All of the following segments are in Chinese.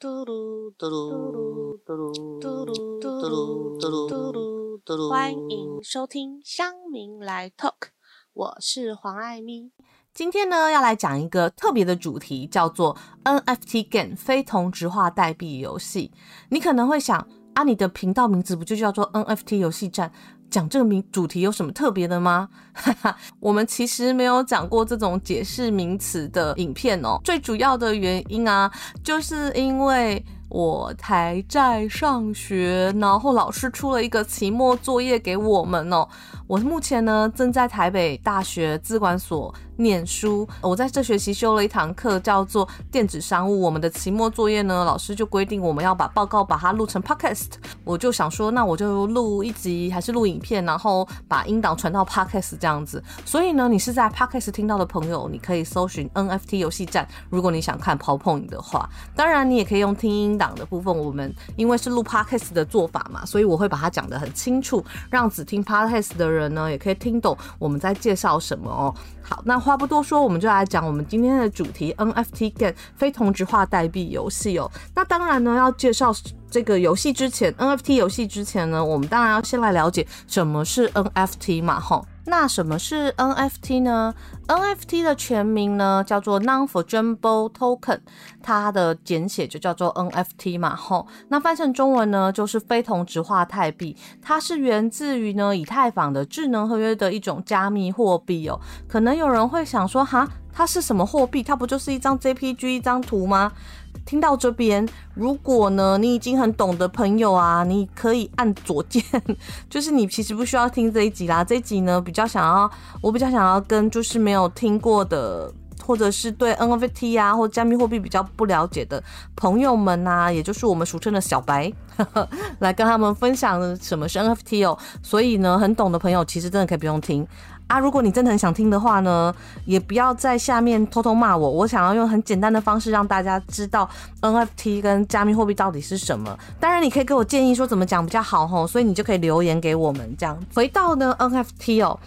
嘟噜嘟噜嘟噜嘟噜嘟噜嘟噜嘟噜嘟噜，欢迎收听乡民来 Talk，我是黄爱咪。今天呢，要来讲一个特别的主题，叫做 NFT Game 非同质化代币游戏。你可能会想，啊，你的频道名字不就叫做 NFT 游戏站？讲这个名主题有什么特别的吗？哈 哈我们其实没有讲过这种解释名词的影片哦。最主要的原因啊，就是因为我还在上学，然后老师出了一个期末作业给我们哦。我目前呢，正在台北大学资管所。念书，我在这学期修了一堂课，叫做电子商务。我们的期末作业呢，老师就规定我们要把报告把它录成 podcast。我就想说，那我就录一集，还是录影片，然后把音档传到 podcast 这样子。所以呢，你是在 podcast 听到的朋友，你可以搜寻 NFT 游戏站。如果你想看 PowerPoint 的话，当然你也可以用听音档的部分。我们因为是录 podcast 的做法嘛，所以我会把它讲得很清楚，让只听 podcast 的人人呢，也可以听懂我们在介绍什么哦。好，那话不多说，我们就来讲我们今天的主题 NFT Game 非同质化代币游戏哦。那当然呢，要介绍这个游戏之前，NFT 游戏之前呢，我们当然要先来了解什么是 NFT 嘛，吼。那什么是 NFT 呢？NFT 的全名呢叫做 Non-Fungible Token，它的简写就叫做 NFT 嘛，吼。那翻成中文呢就是非同质化代币，它是源自于呢以太坊的智能合约的一种加密货币哦。可能有人会想说，哈，它是什么货币？它不就是一张 JPG 一张图吗？听到这边，如果呢你已经很懂的朋友啊，你可以按左键，就是你其实不需要听这一集啦。这一集呢比较想要，我比较想要跟就是没有听过的，或者是对 NFT 啊或加密货币比较不了解的朋友们呐，也就是我们俗称的小白，来跟他们分享什么是 NFT 哦。所以呢，很懂的朋友其实真的可以不用听。啊，如果你真的很想听的话呢，也不要在下面偷偷骂我。我想要用很简单的方式让大家知道 NFT 跟加密货币到底是什么。当然，你可以给我建议说怎么讲比较好吼，所以你就可以留言给我们这样。回到呢 NFT 哦。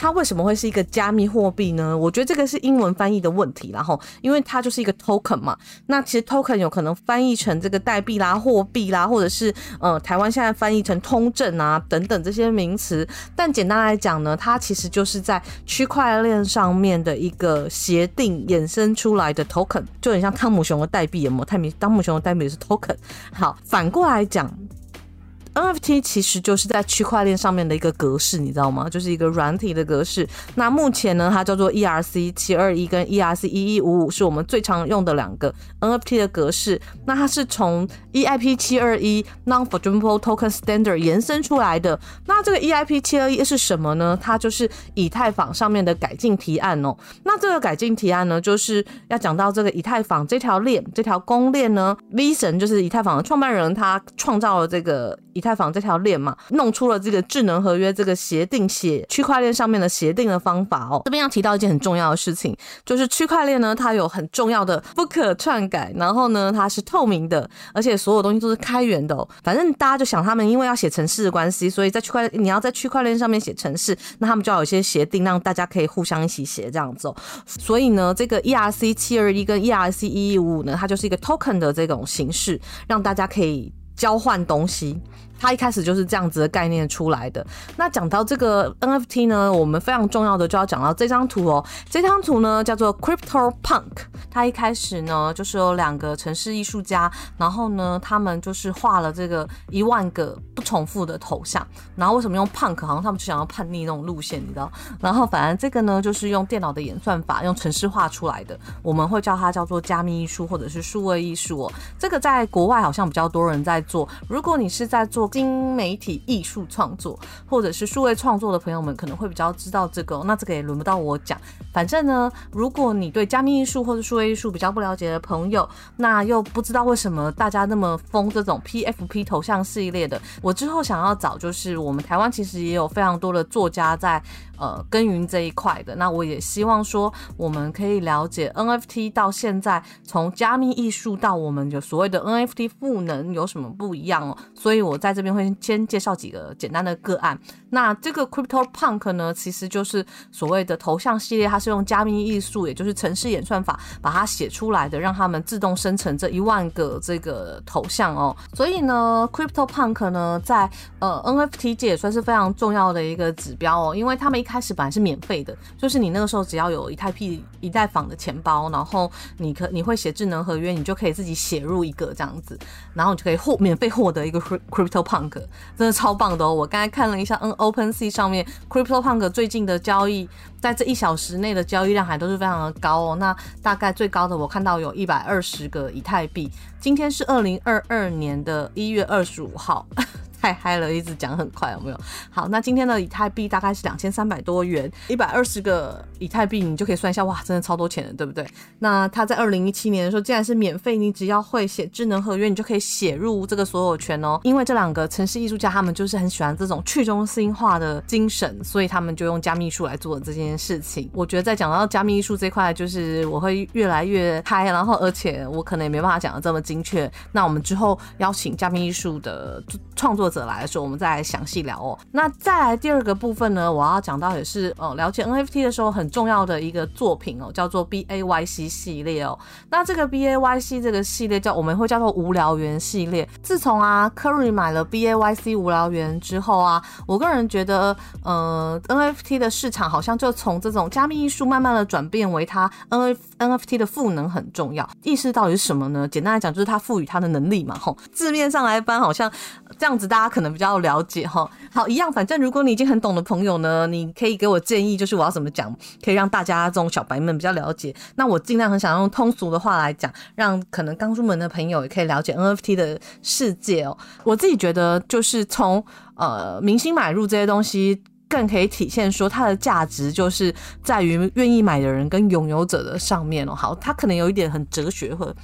它为什么会是一个加密货币呢？我觉得这个是英文翻译的问题，然后因为它就是一个 token 嘛。那其实 token 有可能翻译成这个代币啦、货币啦，或者是呃台湾现在翻译成通证啊等等这些名词。但简单来讲呢，它其实就是在区块链上面的一个协定衍生出来的 token，就很像汤姆熊的代币，有没有？泰米汤姆熊的代币是 token。好，反过来讲。NFT 其实就是在区块链上面的一个格式，你知道吗？就是一个软体的格式。那目前呢，它叫做 ERC 七二一跟 ERC 一一五五，是我们最常用的两个 NFT 的格式。那它是从 EIP 七二一 Non-Fungible Token Standard 延伸出来的。那这个 EIP 七二一是什么呢？它就是以太坊上面的改进提案哦。那这个改进提案呢，就是要讲到这个以太坊这条链，这条公链呢，V 神就是以太坊的创办人，他创造了这个以太。以太坊这条链嘛，弄出了这个智能合约这个协定写区块链上面的协定的方法哦。这边要提到一件很重要的事情，就是区块链呢，它有很重要的不可篡改，然后呢，它是透明的，而且所有东西都是开源的。反正大家就想，他们因为要写城市的关系，所以在区块你要在区块链上面写城市，那他们就要有一些协定，让大家可以互相一起写这样子哦。所以呢，这个 ERC 七二一跟 ERC 一一五五呢，它就是一个 token 的这种形式，让大家可以交换东西。它一开始就是这样子的概念出来的。那讲到这个 NFT 呢，我们非常重要的就要讲到这张图哦。这张图呢叫做 Crypto Punk。它一开始呢就是有两个城市艺术家，然后呢他们就是画了这个一万个不重复的头像。然后为什么用 Punk？好像他们就想要叛逆那种路线，你知道？然后反正这个呢就是用电脑的演算法，用程式画出来的。我们会叫它叫做加密艺术或者是数位艺术哦。这个在国外好像比较多人在做。如果你是在做新媒体艺术创作或者是数位创作的朋友们可能会比较知道这个，那这个也轮不到我讲。反正呢，如果你对加密艺术或者数位艺术比较不了解的朋友，那又不知道为什么大家那么疯这种 PFP 头像系列的，我之后想要找就是我们台湾其实也有非常多的作家在。呃，耕耘这一块的，那我也希望说，我们可以了解 NFT 到现在从加密艺术到我们有所谓的 NFT 赋能有什么不一样哦。所以我在这边会先介绍几个简单的个案。那这个 Crypto Punk 呢，其实就是所谓的头像系列，它是用加密艺术，也就是程式演算法把它写出来的，让他们自动生成这一万个这个头像哦。所以呢，Crypto Punk 呢，在呃 NFT 界也算是非常重要的一个指标哦，因为他们一开始本来是免费的，就是你那个时候只要有一太 P 一代坊的钱包，然后你可你会写智能合约，你就可以自己写入一个这样子，然后你就可以获免费获得一个 Crypto Punk，真的超棒的哦。我刚才看了一下，嗯。Open Sea 上面，Crypto Punk 最近的交易，在这一小时内的交易量还都是非常的高哦。那大概最高的我看到有一百二十个以太币。今天是二零二二年的一月二十五号。太嗨了，一直讲很快，有没有？好，那今天的以太币大概是两千三百多元，一百二十个以太币，你就可以算一下，哇，真的超多钱的，对不对？那它在二零一七年的时候，竟然是免费，你只要会写智能合约，你就可以写入这个所有权哦。因为这两个城市艺术家，他们就是很喜欢这种去中心化的精神，所以他们就用加密术来做这件事情。我觉得在讲到加密艺术这块，就是我会越来越嗨，然后而且我可能也没办法讲的这么精确。那我们之后邀请加密艺术的创作。者来说，我们再来详细聊哦。那再来第二个部分呢，我要讲到也是呃了解 NFT 的时候很重要的一个作品哦，叫做 BAYC 系列哦。那这个 BAYC 这个系列叫我们会叫做无聊猿系列。自从啊 Curry 买了 BAYC 无聊猿之后啊，我个人觉得呃 NFT 的市场好像就从这种加密艺术慢慢的转变为它 NFT NFT 的赋能很重要。意思到底是什么呢？简单来讲就是它赋予它的能力嘛。吼，字面上来翻好像这样子大。家可能比较了解哈，好一样，反正如果你已经很懂的朋友呢，你可以给我建议，就是我要怎么讲，可以让大家这种小白们比较了解。那我尽量很想用通俗的话来讲，让可能刚入门的朋友也可以了解 NFT 的世界哦。我自己觉得，就是从呃明星买入这些东西。更可以体现说它的价值，就是在于愿意买的人跟拥有者的上面哦。好，它可能有一点很哲学，或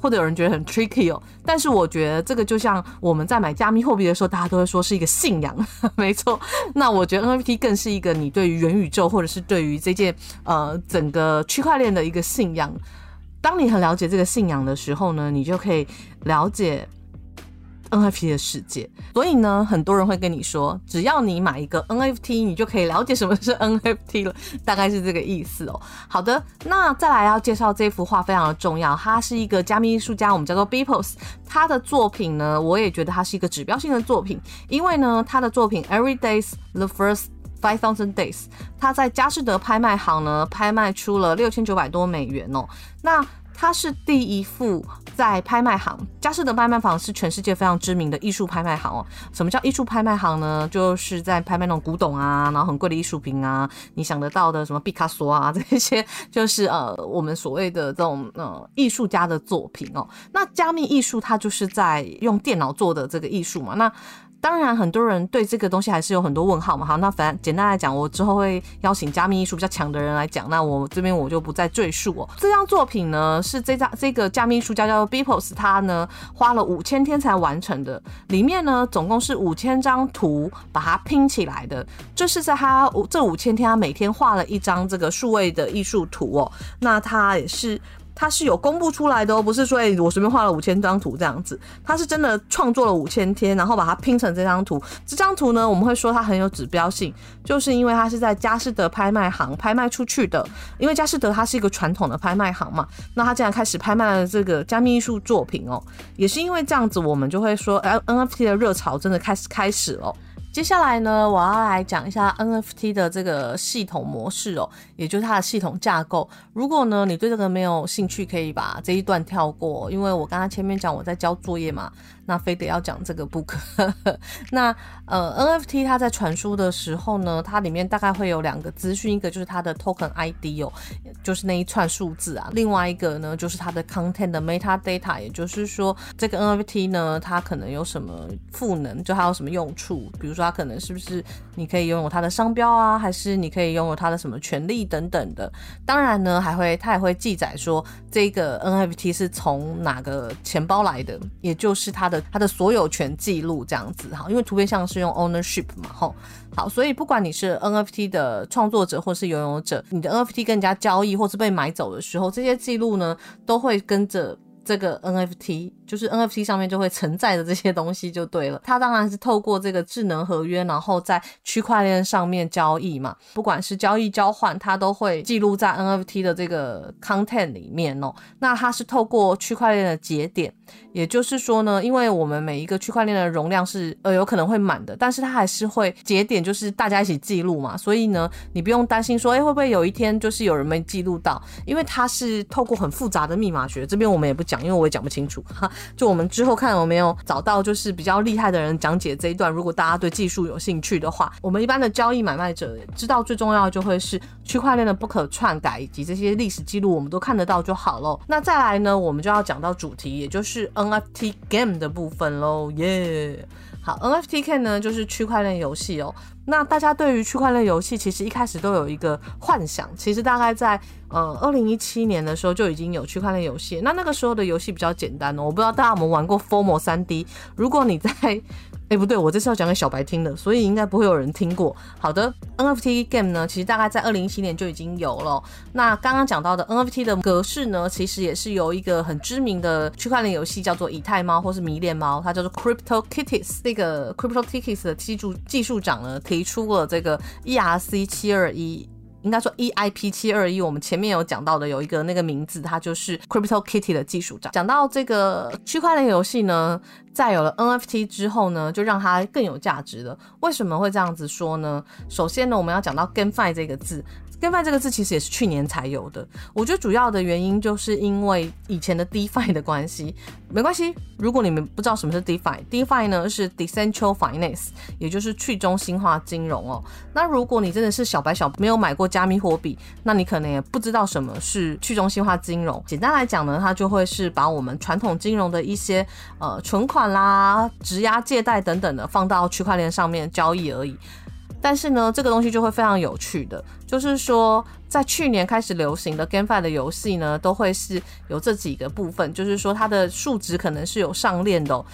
或者有人觉得很 tricky 哦。但是我觉得这个就像我们在买加密货币的时候，大家都会说是一个信仰，没错。那我觉得 NFT 更是一个你对于元宇宙，或者是对于这件呃整个区块链的一个信仰。当你很了解这个信仰的时候呢，你就可以了解。NFT 的世界，所以呢，很多人会跟你说，只要你买一个 NFT，你就可以了解什么是 NFT 了，大概是这个意思哦。好的，那再来要介绍这幅画非常的重要，它是一个加密艺术家，我们叫做 Beepos，他的作品呢，我也觉得它是一个指标性的作品，因为呢，他的作品 Every Days the First Five Thousand Days，他在佳士得拍卖行呢拍卖出了六千九百多美元哦，那。它是第一幅在拍卖行，佳士得拍卖行是全世界非常知名的艺术拍卖行哦。什么叫艺术拍卖行呢？就是在拍卖那种古董啊，然后很贵的艺术品啊，你想得到的什么毕卡索啊这些，就是呃我们所谓的这种呃艺术家的作品哦。那加密艺术它就是在用电脑做的这个艺术嘛，那。当然，很多人对这个东西还是有很多问号嘛。好，那反正简单来讲，我之后会邀请加密艺术比较强的人来讲。那我这边我就不再赘述哦。这张作品呢，是这张这个加密艺术家叫 Beepos，他呢花了五千天才完成的。里面呢，总共是五千张图把它拼起来的。这是在他这五千天，他每天画了一张这个数位的艺术图哦。那他也是。它是有公布出来的哦，不是说哎，我随便画了五千张图这样子，它是真的创作了五千天，然后把它拼成这张图。这张图呢，我们会说它很有指标性，就是因为它是在佳士得拍卖行拍卖出去的。因为佳士得它是一个传统的拍卖行嘛，那它竟然开始拍卖了这个加密艺术作品哦，也是因为这样子，我们就会说，哎，NFT 的热潮真的开始开始了。接下来呢，我要来讲一下 NFT 的这个系统模式哦，也就是它的系统架构。如果呢你对这个没有兴趣，可以把这一段跳过，因为我刚刚前面讲我在交作业嘛。那非得要讲这个不可。那呃，NFT 它在传输的时候呢，它里面大概会有两个资讯，一个就是它的 token ID 哦，就是那一串数字啊。另外一个呢，就是它的 content 的 metadata，也就是说这个 NFT 呢，它可能有什么赋能，就它有什么用处。比如说它可能是不是你可以拥有它的商标啊，还是你可以拥有它的什么权利等等的。当然呢，还会他也会记载说这个 NFT 是从哪个钱包来的，也就是它的。它的所有权记录这样子哈，因为图片像是用 ownership 嘛，吼，好，所以不管你是 NFT 的创作者或是拥有者，你的 NFT 跟人家交易或是被买走的时候，这些记录呢都会跟着这个 NFT，就是 NFT 上面就会承载的这些东西就对了。它当然是透过这个智能合约，然后在区块链上面交易嘛。不管是交易交换，它都会记录在 NFT 的这个 content 里面哦。那它是透过区块链的节点，也就是说呢，因为我们每一个区块链的容量是呃有可能会满的，但是它还是会节点，就是大家一起记录嘛。所以呢，你不用担心说，哎，会不会有一天就是有人没记录到？因为它是透过很复杂的密码学，这边我们也不讲。因为我也讲不清楚哈，就我们之后看有没有找到就是比较厉害的人讲解这一段。如果大家对技术有兴趣的话，我们一般的交易买卖者知道最重要就会是区块链的不可篡改以及这些历史记录，我们都看得到就好了。那再来呢，我们就要讲到主题，也就是 NFT game 的部分喽，耶。好，NFTK 呢就是区块链游戏哦。那大家对于区块链游戏其实一开始都有一个幻想，其实大概在呃二零一七年的时候就已经有区块链游戏。那那个时候的游戏比较简单哦，我不知道大家有没有玩过 Formo 三 D。如果你在哎，不对，我这是要讲给小白听的，所以应该不会有人听过。好的，NFT game 呢，其实大概在二零一七年就已经有了。那刚刚讲到的 NFT 的格式呢，其实也是由一个很知名的区块链游戏叫做以太猫或是迷恋猫，它叫做 Crypto Kitties。那个 Crypto Kitties 的技术技术长呢，提出了这个 ERC 七二一。应该说 EIP 七二一，我们前面有讲到的有一个那个名字，它就是 Crypto Kitty 的技术长。讲到这个区块链游戏呢，在有了 NFT 之后呢，就让它更有价值了。为什么会这样子说呢？首先呢，我们要讲到 GameFi 这个字。GameFi 这个字其实也是去年才有的，我觉得主要的原因就是因为以前的 DeFi 的关系。没关系，如果你们不知道什么是 DeFi，DeFi 呢是 Decentral Finance，也就是去中心化金融哦。那如果你真的是小白小没有买过加密货币，那你可能也不知道什么是去中心化金融。简单来讲呢，它就会是把我们传统金融的一些呃存款啦、质押借贷等等的放到区块链上面交易而已。但是呢，这个东西就会非常有趣的，就是说，在去年开始流行的 GameFi 的游戏呢，都会是有这几个部分，就是说它的数值可能是有上链的。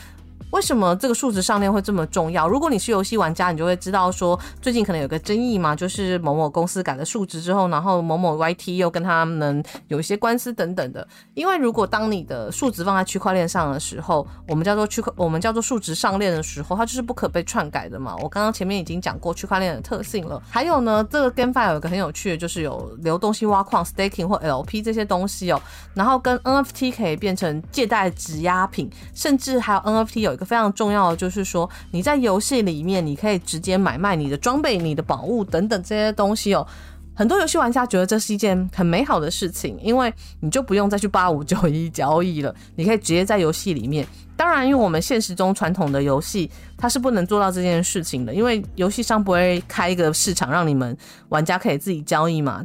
为什么这个数值上链会这么重要？如果你是游戏玩家，你就会知道说，最近可能有个争议嘛，就是某某公司改了数值之后，然后某某 YT 又跟他们有一些官司等等的。因为如果当你的数值放在区块链上的时候，我们叫做区块，我们叫做数值上链的时候，它就是不可被篡改的嘛。我刚刚前面已经讲过区块链的特性了。还有呢，这个 GameFi 有一个很有趣的，就是有流动性挖矿 （staking） 或 LP 这些东西哦，然后跟 NFT 可以变成借贷质押品，甚至还有 NFT 有。一个非常重要的就是说，你在游戏里面，你可以直接买卖你的装备、你的宝物等等这些东西哦。很多游戏玩家觉得这是一件很美好的事情，因为你就不用再去八五九一交易了，你可以直接在游戏里面。当然，因为我们现实中传统的游戏它是不能做到这件事情的，因为游戏商不会开一个市场让你们玩家可以自己交易嘛。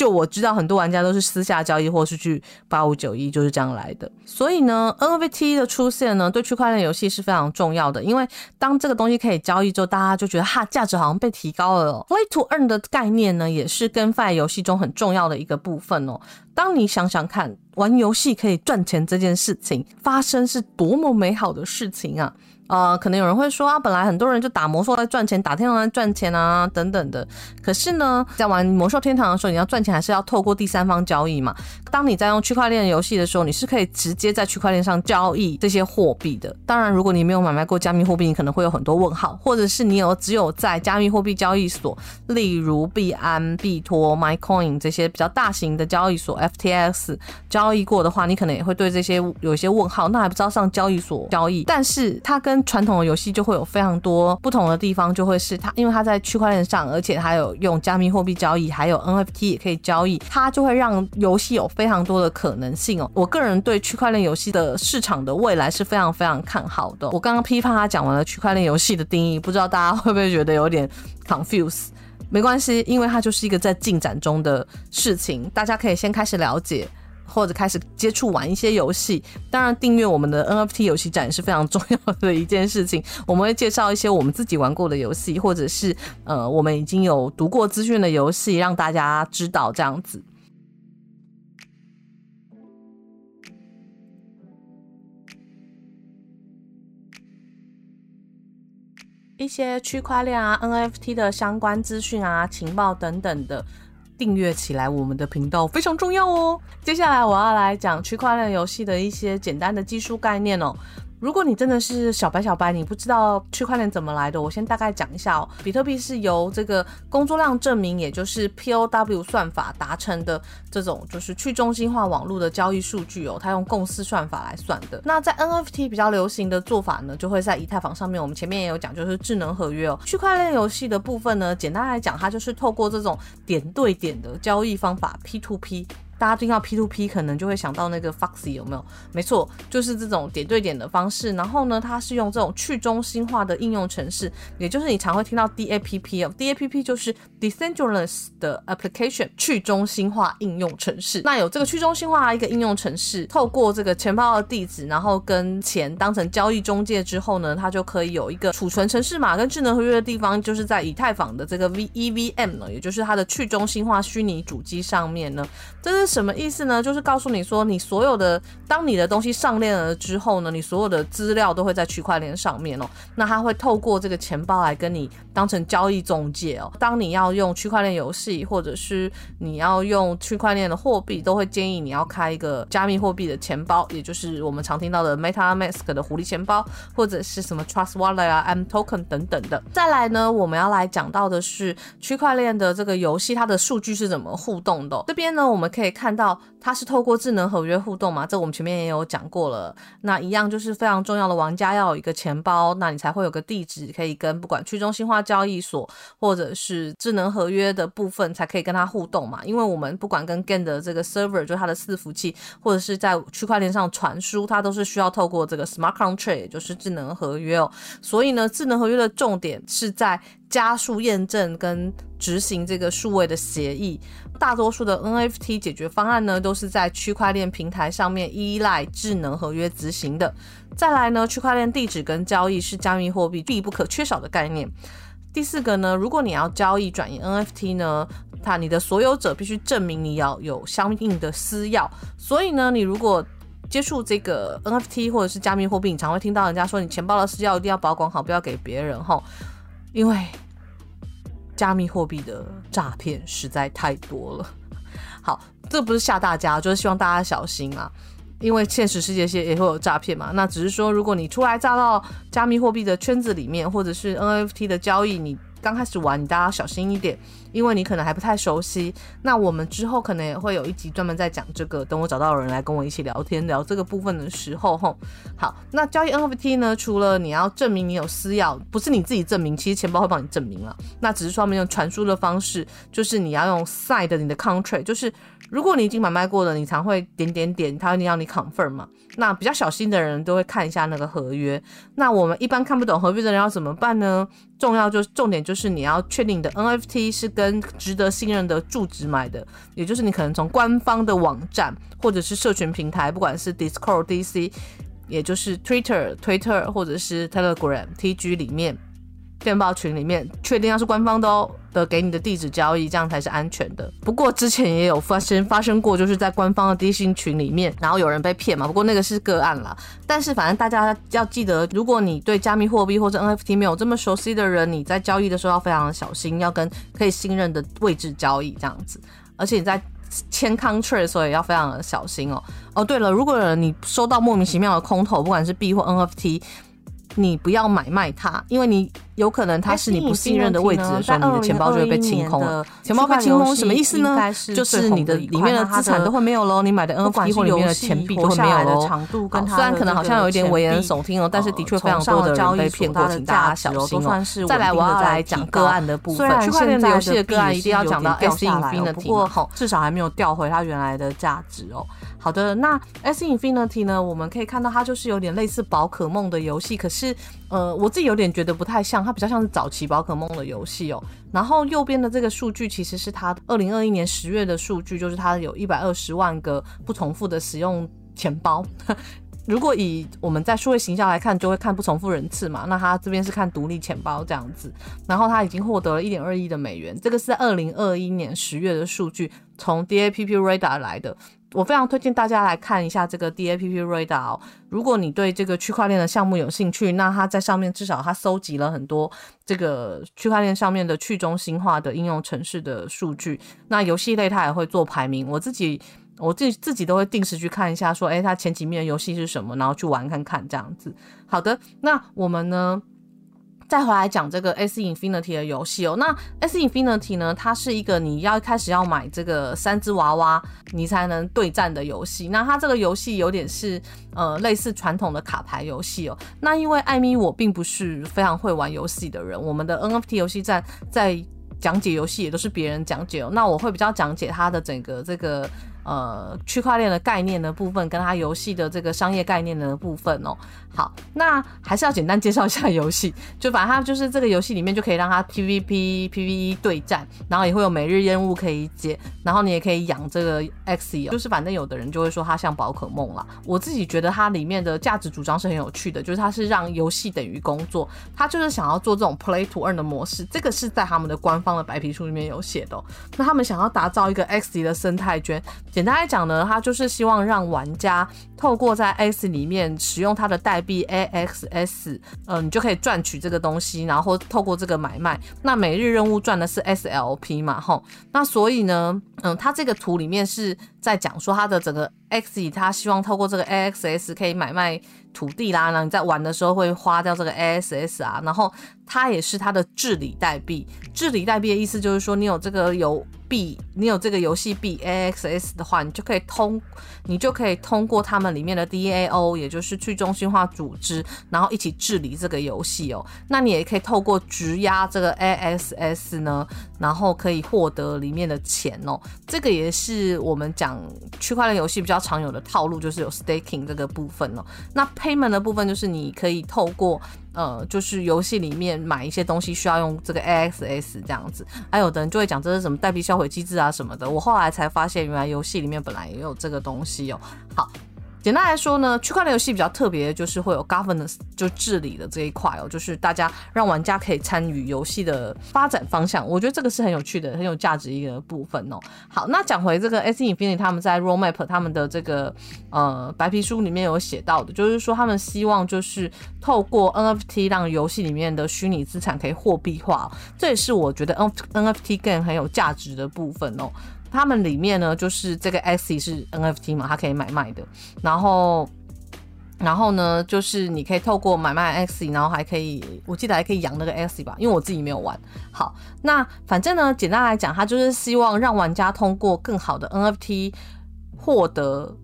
就我知道，很多玩家都是私下交易，或是去八五九一，就是这样来的。所以呢，NFT 的出现呢，对区块链游戏是非常重要的。因为当这个东西可以交易之后，大家就觉得哈，价值好像被提高了。Play to earn 的概念呢，也是跟 Fi 游戏中很重要的一个部分哦。当你想想看，玩游戏可以赚钱这件事情发生是多么美好的事情啊！呃，可能有人会说啊，本来很多人就打魔兽在赚钱，打天堂在赚钱啊，等等的。可是呢，在玩魔兽天堂的时候，你要赚钱还是要透过第三方交易嘛？当你在用区块链游戏的时候，你是可以直接在区块链上交易这些货币的。当然，如果你没有买卖过加密货币，你可能会有很多问号，或者是你有只有在加密货币交易所，例如币安、币托、MyCoin 这些比较大型的交易所，FTX 交易过的话，你可能也会对这些有一些问号，那还不知道上交易所交易。但是它跟传统的游戏就会有非常多不同的地方，就会是它，因为它在区块链上，而且它有用加密货币交易，还有 NFT 也可以交易，它就会让游戏有非常多的可能性哦。我个人对区块链游戏的市场的未来是非常非常看好的。我刚刚批判他讲完了区块链游戏的定义，不知道大家会不会觉得有点 confuse？没关系，因为它就是一个在进展中的事情，大家可以先开始了解。或者开始接触玩一些游戏，当然订阅我们的 NFT 游戏展是非常重要的一件事情。我们会介绍一些我们自己玩过的游戏，或者是呃我们已经有读过资讯的游戏，让大家知道这样子。一些区块链啊、NFT 的相关资讯啊、情报等等的。订阅起来我们的频道，非常重要哦。接下来我要来讲区块链游戏的一些简单的技术概念哦。如果你真的是小白小白，你不知道区块链怎么来的，我先大概讲一下哦。比特币是由这个工作量证明，也就是 POW 算法达成的这种就是去中心化网络的交易数据哦，它用共识算法来算的。那在 NFT 比较流行的做法呢，就会在以太坊上面。我们前面也有讲，就是智能合约哦。区块链游戏的部分呢，简单来讲，它就是透过这种点对点的交易方法 P2P。大家听到 P to P 可能就会想到那个 Foxy 有没有？没错，就是这种点对点的方式。然后呢，它是用这种去中心化的应用程式，也就是你常会听到 DAPP 哦，DAPP 就是 Decentralized 的 Application 去中心化应用程式。那有这个去中心化一个应用程式，透过这个钱包的地址，然后跟钱当成交易中介之后呢，它就可以有一个储存程式码跟智能合约的地方，就是在以太坊的这个 VEVM 呢，也就是它的去中心化虚拟主机上面呢，这是。什么意思呢？就是告诉你说，你所有的当你的东西上链了之后呢，你所有的资料都会在区块链上面哦。那它会透过这个钱包来跟你当成交易中介哦。当你要用区块链游戏，或者是你要用区块链的货币，都会建议你要开一个加密货币的钱包，也就是我们常听到的 MetaMask 的狐狸钱包，或者是什么 Trust Wallet 啊、M Token 等等的。再来呢，我们要来讲到的是区块链的这个游戏，它的数据是怎么互动的。这边呢，我们可以。看到它是透过智能合约互动嘛？这我们前面也有讲过了。那一样就是非常重要的，玩家要有一个钱包，那你才会有个地址，可以跟不管去中心化交易所或者是智能合约的部分，才可以跟它互动嘛。因为我们不管跟 Gain 的这个 server，就是它的伺服器，或者是在区块链上传输，它都是需要透过这个 smart contract，就是智能合约哦。所以呢，智能合约的重点是在。加速验证跟执行这个数位的协议，大多数的 NFT 解决方案呢，都都是在区块链平台上面依赖智能合约执行的。再来呢，区块链地址跟交易是加密货币必不可缺少的概念。第四个呢，如果你要交易转移 NFT 呢，它你的所有者必须证明你要有相应的私钥。所以呢，你如果接触这个 NFT 或者是加密货币，你常会听到人家说，你钱包的私钥一定要保管好，不要给别人哈。因为加密货币的诈骗实在太多了。好，这不是吓大家，就是希望大家小心啊。因为现实世界些也会有诈骗嘛。那只是说，如果你初来乍到加密货币的圈子里面，或者是 NFT 的交易，你。刚开始玩，你大家小心一点，因为你可能还不太熟悉。那我们之后可能也会有一集专门在讲这个。等我找到人来跟我一起聊天聊这个部分的时候，吼，好。那交易 NFT 呢？除了你要证明你有私钥，不是你自己证明，其实钱包会帮你证明了。那只是说他们用传输的方式，就是你要用 side 你的 contract，就是如果你已经买卖过了，你常会点点点，他会要你 confirm 嘛。那比较小心的人都会看一下那个合约。那我们一般看不懂合约的人要怎么办呢？重要就是重点就是你要确定你的 NFT 是跟值得信任的住址买的，也就是你可能从官方的网站或者是社群平台，不管是 Discord、DC，也就是 Twitter、Twitter 或者是 Telegram、TG 里面。电报群里面确定要是官方的哦的给你的地址交易，这样才是安全的。不过之前也有发生发生过，就是在官方的低薪群里面，然后有人被骗嘛。不过那个是个案啦。但是反正大家要记得，如果你对加密货币或者 NFT 没有这么熟悉的人，你在交易的时候要非常的小心，要跟可以信任的位置交易这样子。而且你在签 contract 的时候也要非常的小心哦。哦，对了，如果你收到莫名其妙的空投，不管是币或 NFT。你不要买卖它，因为你有可能它是你不信任的位置的时候，你的钱包就会被清空了。钱包被清空什么意思呢？就是你的里面的资产都会没有喽，你买的 NFT 或里面的钱币都会没有喽。虽然可能好像有一点危言耸听哦，但是的确非常多的人被骗过，请大家小心哦。再来，我要来讲个案的部分。区块链游戏的个案一定要讲到 S Infinity，不过至少还没有调回它原来的价值哦。好的，那 S Infinity 呢？我们可以看到它就是有点类似宝可梦的游戏，可是呃，我自己有点觉得不太像，它比较像是早期宝可梦的游戏哦。然后右边的这个数据其实是它二零二一年十月的数据，就是它有一百二十万个不重复的使用钱包。如果以我们在数位形象来看，就会看不重复人次嘛。那他这边是看独立钱包这样子，然后他已经获得了一点二亿的美元，这个是二零二一年十月的数据，从 DAPP Radar 来的。我非常推荐大家来看一下这个 DAPP Radar。如果你对这个区块链的项目有兴趣，那它在上面至少它搜集了很多这个区块链上面的去中心化的应用城市的数据。那游戏类它也会做排名，我自己我自己自己都会定时去看一下，说诶，它前几面的游戏是什么，然后去玩看看这样子。好的，那我们呢？再回来讲这个 S Infinity 的游戏哦，那 S Infinity 呢，它是一个你要开始要买这个三只娃娃，你才能对战的游戏。那它这个游戏有点是呃类似传统的卡牌游戏哦。那因为艾米我并不是非常会玩游戏的人，我们的 NFT 游戏站在讲解游戏也都是别人讲解哦。那我会比较讲解它的整个这个。呃，区块链的概念的部分，跟它游戏的这个商业概念的部分哦。好，那还是要简单介绍一下游戏。就反正它就是这个游戏里面就可以让它 PVP、PVE 对战，然后也会有每日任务可以解，然后你也可以养这个 X，就是反正有的人就会说它像宝可梦啦。我自己觉得它里面的价值主张是很有趣的，就是它是让游戏等于工作，它就是想要做这种 Play to Earn 的模式。这个是在他们的官方的白皮书里面有写的。那他们想要打造一个 X 的生态圈。简单来讲呢，他就是希望让玩家透过在 X 里面使用它的代币 AXS，嗯，你就可以赚取这个东西，然后透过这个买卖，那每日任务赚的是 SLP 嘛，吼，那所以呢，嗯，它这个图里面是在讲说它的整个 X 他希望透过这个 AXS 可以买卖土地啦，然后你在玩的时候会花掉这个 ASS 啊，然后它也是它的治理代币，治理代币的意思就是说你有这个游。币，你有这个游戏币 AXS 的话，你就可以通，你就可以通过他们里面的 DAO，也就是去中心化组织，然后一起治理这个游戏哦。那你也可以透过质押这个 AXS 呢，然后可以获得里面的钱哦。这个也是我们讲区块链游戏比较常有的套路，就是有 staking 这个部分哦。那 payment 的部分就是你可以透过。呃，就是游戏里面买一些东西需要用这个 AXS 这样子，还有的人就会讲这是什么代币销毁机制啊什么的。我后来才发现，原来游戏里面本来也有这个东西哦。好。简单来说呢，区块链游戏比较特别，就是会有 governance 就治理的这一块哦，就是大家让玩家可以参与游戏的发展方向。我觉得这个是很有趣的、很有价值一个部分哦。好，那讲回这个 SE Infinity 他们在 Roadmap 他们的这个呃白皮书里面有写到的，就是说他们希望就是透过 NFT 让游戏里面的虚拟资产可以货币化，这也是我觉得 N NFT game 很有价值的部分哦。他们里面呢，就是这个 X 是 NFT 嘛，它可以买卖的。然后，然后呢，就是你可以透过买卖 X，然后还可以，我记得还可以养那个 X 吧，因为我自己没有玩。好，那反正呢，简单来讲，它就是希望让玩家通过更好的 NFT 获得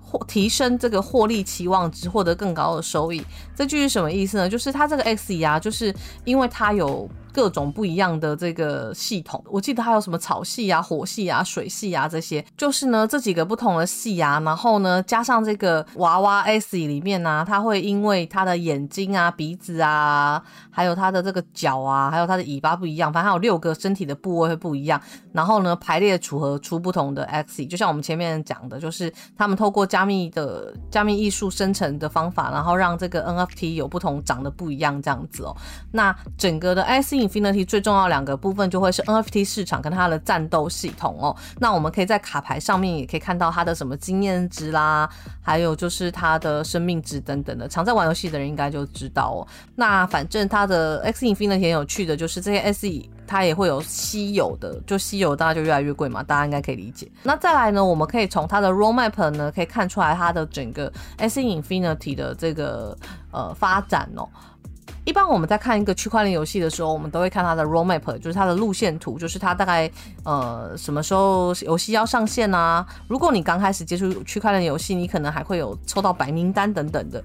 获提升这个获利期望值，获得更高的收益。这句是什么意思呢？就是它这个 X 呀，就是因为它有。各种不一样的这个系统，我记得还有什么草系啊、火系啊、水系啊这些，就是呢这几个不同的系啊，然后呢加上这个娃娃 S 里面呢，它会因为它的眼睛啊、鼻子啊，还有它的这个脚啊，还有它的尾巴不一样，反正还有六个身体的部位会不一样，然后呢排列组合出不同的 X，就像我们前面讲的，就是他们透过加密的加密艺术生成的方法，然后让这个 NFT 有不同长得不一样这样子哦，那整个的 S。Infinity 最重要两个部分就会是 NFT 市场跟它的战斗系统哦。那我们可以在卡牌上面也可以看到它的什么经验值啦，还有就是它的生命值等等的。常在玩游戏的人应该就知道哦。那反正它的 X Infinity 很有趣的就是这些 SE 它也会有稀有的，就稀有大家就越来越贵嘛，大家应该可以理解。那再来呢，我们可以从它的 Roadmap 呢可以看出来它的整个 X Infinity 的这个呃发展哦。一般我们在看一个区块链游戏的时候，我们都会看它的 roadmap，就是它的路线图，就是它大概呃什么时候游戏要上线啊？如果你刚开始接触区块链游戏，你可能还会有抽到白名单等等的，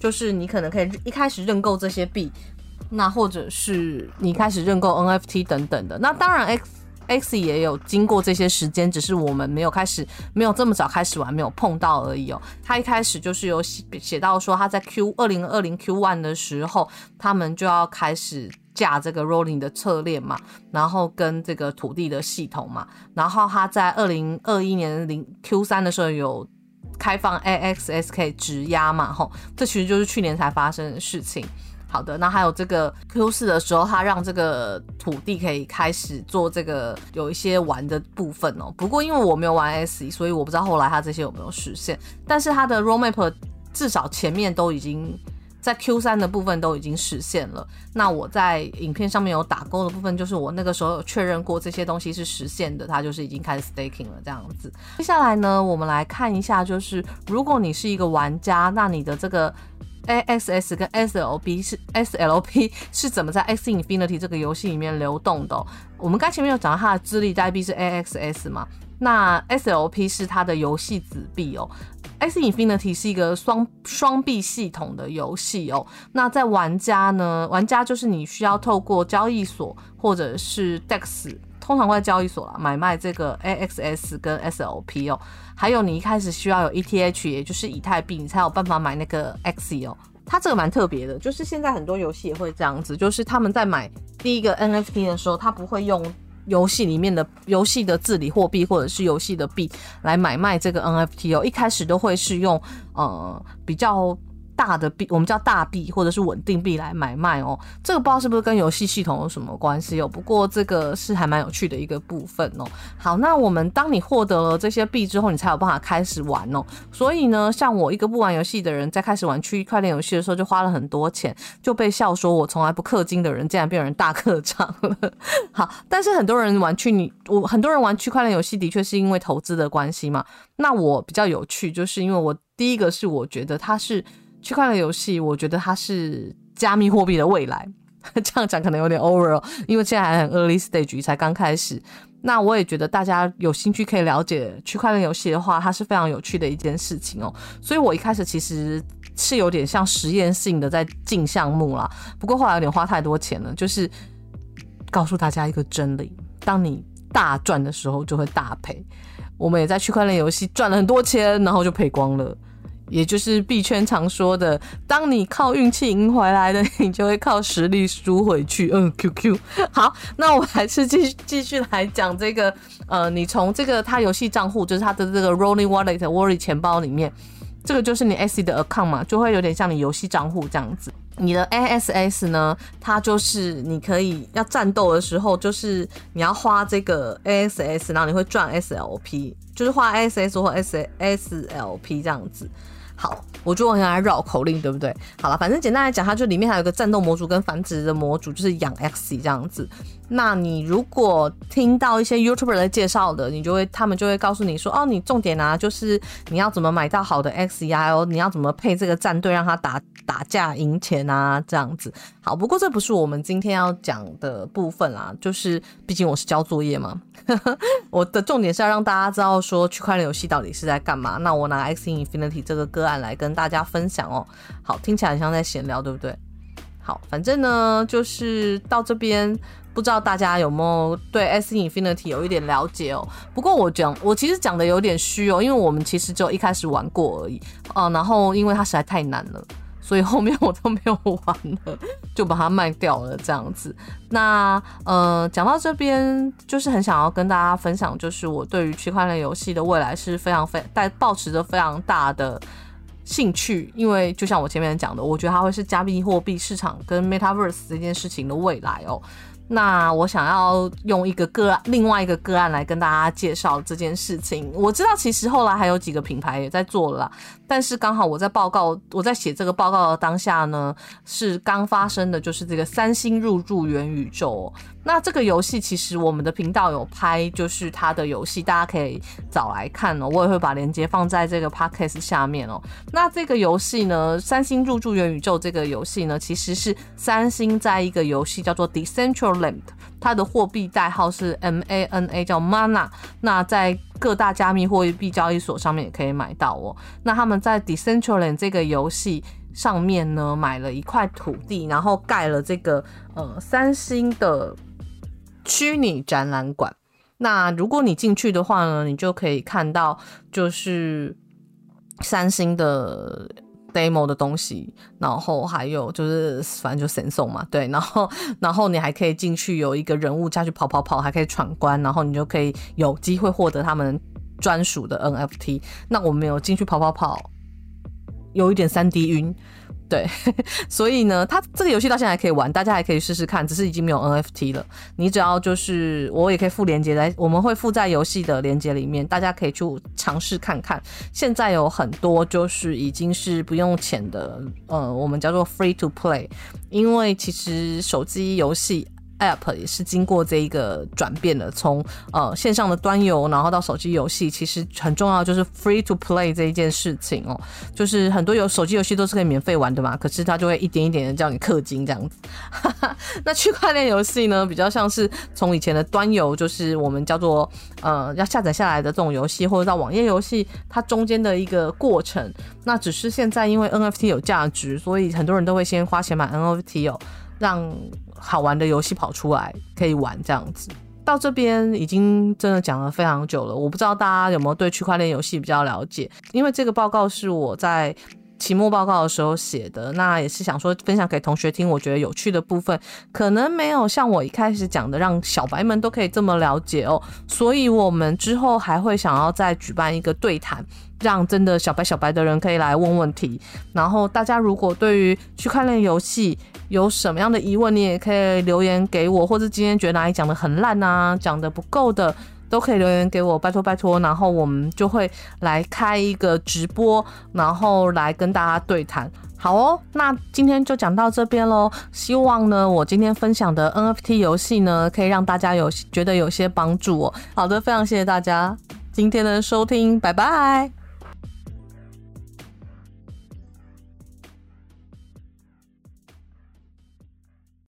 就是你可能可以一开始认购这些币，那或者是你开始认购 NFT 等等的。那当然 X。X 也有经过这些时间，只是我们没有开始，没有这么早开始玩，没有碰到而已哦。他一开始就是有写写到说，他在 Q 二零二零 Q one 的时候，他们就要开始架这个 Rolling 的侧链嘛，然后跟这个土地的系统嘛，然后他在二零二一年零 Q 三的时候有开放 AXSK 直压嘛，吼，这其实就是去年才发生的事情。好的，那还有这个 Q 四的时候，它让这个土地可以开始做这个有一些玩的部分哦。不过因为我没有玩 S，所以我不知道后来它这些有没有实现。但是它的 Roadmap 至少前面都已经。在 Q 三的部分都已经实现了，那我在影片上面有打勾的部分，就是我那个时候有确认过这些东西是实现的，它就是已经开始 staking 了这样子。接下来呢，我们来看一下，就是如果你是一个玩家，那你的这个 AXS 跟 SLP 是 SLP 是怎么在 X Infinity 这个游戏里面流动的？我们刚前面有讲到它的资历代币是 AXS 嘛？那 SLP 是它的游戏子币哦。X Infinity 是一个双双币系统的游戏哦。那在玩家呢，玩家就是你需要透过交易所或者是 DEX，通常会在交易所啦买卖这个 AXS 跟 SLP 哦。还有你一开始需要有 ETH，也就是以太币，你才有办法买那个 x e o。它这个蛮特别的，就是现在很多游戏也会这样子，就是他们在买第一个 NFT 的时候，他不会用。游戏里面的游戏的治理货币或者是游戏的币来买卖这个 NFT 哦，一开始都会是用呃比较。大的币，我们叫大币或者是稳定币来买卖哦。这个不知道是不是跟游戏系统有什么关系哦。不过这个是还蛮有趣的一个部分哦。好，那我们当你获得了这些币之后，你才有办法开始玩哦。所以呢，像我一个不玩游戏的人，在开始玩区块链游戏的时候，就花了很多钱，就被笑说我从来不氪金的人，竟然变成大氪场了。好，但是很多人玩区你我很多人玩区块链游戏，的确是因为投资的关系嘛。那我比较有趣，就是因为我第一个是我觉得它是。区块链游戏，我觉得它是加密货币的未来。这样讲可能有点 over，因为现在还很 early stage，才刚开始。那我也觉得大家有兴趣可以了解区块链游戏的话，它是非常有趣的一件事情哦。所以我一开始其实是有点像实验性的在进项目啦。不过后来有点花太多钱了，就是告诉大家一个真理：当你大赚的时候，就会大赔。我们也在区块链游戏赚了很多钱，然后就赔光了。也就是币圈常说的，当你靠运气赢回来的，你就会靠实力输回去。嗯，QQ。好，那我还是继继续来讲这个。呃，你从这个他游戏账户，就是他的这个 Rolling Wallet Wallet 钱包里面，这个就是你 S C 的 account 嘛，就会有点像你游戏账户这样子。你的 ASS 呢，它就是你可以要战斗的时候，就是你要花这个 ASS，然后你会赚 SLP，就是花 ASS 或 SSLP 这样子。好，我就往下来绕口令，对不对？好了，反正简单来讲，它就里面还有个战斗模组跟繁殖的模组，就是养 X 这样子。那你如果听到一些 YouTuber 的介绍的，你就会他们就会告诉你说，哦，你重点啊，就是你要怎么买到好的 X E I O，你要怎么配这个战队让他打打架赢钱啊，这样子。好，不过这不是我们今天要讲的部分啦，就是毕竟我是交作业嘛。我的重点是要让大家知道说区块链游戏到底是在干嘛。那我拿 X Infinity 这个个案来跟大家分享哦。好，听起来很像在闲聊，对不对？好，反正呢就是到这边，不知道大家有没有对 S Infinity 有一点了解哦。不过我讲，我其实讲的有点虚哦，因为我们其实就一开始玩过而已哦。然后因为它实在太难了。所以后面我都没有玩了，就把它卖掉了这样子。那呃，讲到这边，就是很想要跟大家分享，就是我对于区块链游戏的未来是非常非带保持着非常大的兴趣，因为就像我前面讲的，我觉得它会是加密货币市场跟 Metaverse 这件事情的未来哦。那我想要用一个个，另外一个个案来跟大家介绍这件事情。我知道其实后来还有几个品牌也在做了，但是刚好我在报告，我在写这个报告的当下呢，是刚发生的，就是这个三星入驻元宇宙。那这个游戏其实我们的频道有拍，就是它的游戏，大家可以找来看哦。我也会把链接放在这个 podcast 下面哦。那这个游戏呢，三星入驻元宇宙这个游戏呢，其实是三星在一个游戏叫做 Decentraland，它的货币代号是 M A N A，叫 Mana。那在各大加密货币交易所上面也可以买到哦。那他们在 Decentraland 这个游戏。上面呢买了一块土地，然后盖了这个呃三星的虚拟展览馆。那如果你进去的话呢，你就可以看到就是三星的 demo 的东西，然后还有就是反正就神送嘛，对，然后然后你还可以进去有一个人物下去跑跑跑，还可以闯关，然后你就可以有机会获得他们专属的 NFT。那我们有进去跑跑跑。有一点三 D 晕，对，所以呢，它这个游戏到现在还可以玩，大家还可以试试看，只是已经没有 NFT 了。你只要就是我也可以附链接在，我们会附在游戏的链接里面，大家可以去尝试看看。现在有很多就是已经是不用钱的，呃，我们叫做 free to play，因为其实手机游戏。App 也是经过这一个转变的，从呃线上的端游，然后到手机游戏，其实很重要就是 free to play 这一件事情哦，就是很多有手机游戏都是可以免费玩的嘛，可是它就会一点一点的叫你氪金这样子。那区块链游戏呢，比较像是从以前的端游，就是我们叫做呃要下载下来的这种游戏，或者到网页游戏，它中间的一个过程，那只是现在因为 NFT 有价值，所以很多人都会先花钱买 NFT 哦。让好玩的游戏跑出来可以玩，这样子到这边已经真的讲了非常久了。我不知道大家有没有对区块链游戏比较了解，因为这个报告是我在期末报告的时候写的，那也是想说分享给同学听。我觉得有趣的部分可能没有像我一开始讲的，让小白们都可以这么了解哦。所以我们之后还会想要再举办一个对谈。让真的小白小白的人可以来问问题，然后大家如果对于区块链游戏有什么样的疑问，你也可以留言给我，或者今天觉得哪里讲的很烂啊，讲的不够的，都可以留言给我，拜托拜托，然后我们就会来开一个直播，然后来跟大家对谈。好哦，那今天就讲到这边喽。希望呢，我今天分享的 NFT 游戏呢，可以让大家有觉得有些帮助哦。好的，非常谢谢大家今天的收听，拜拜。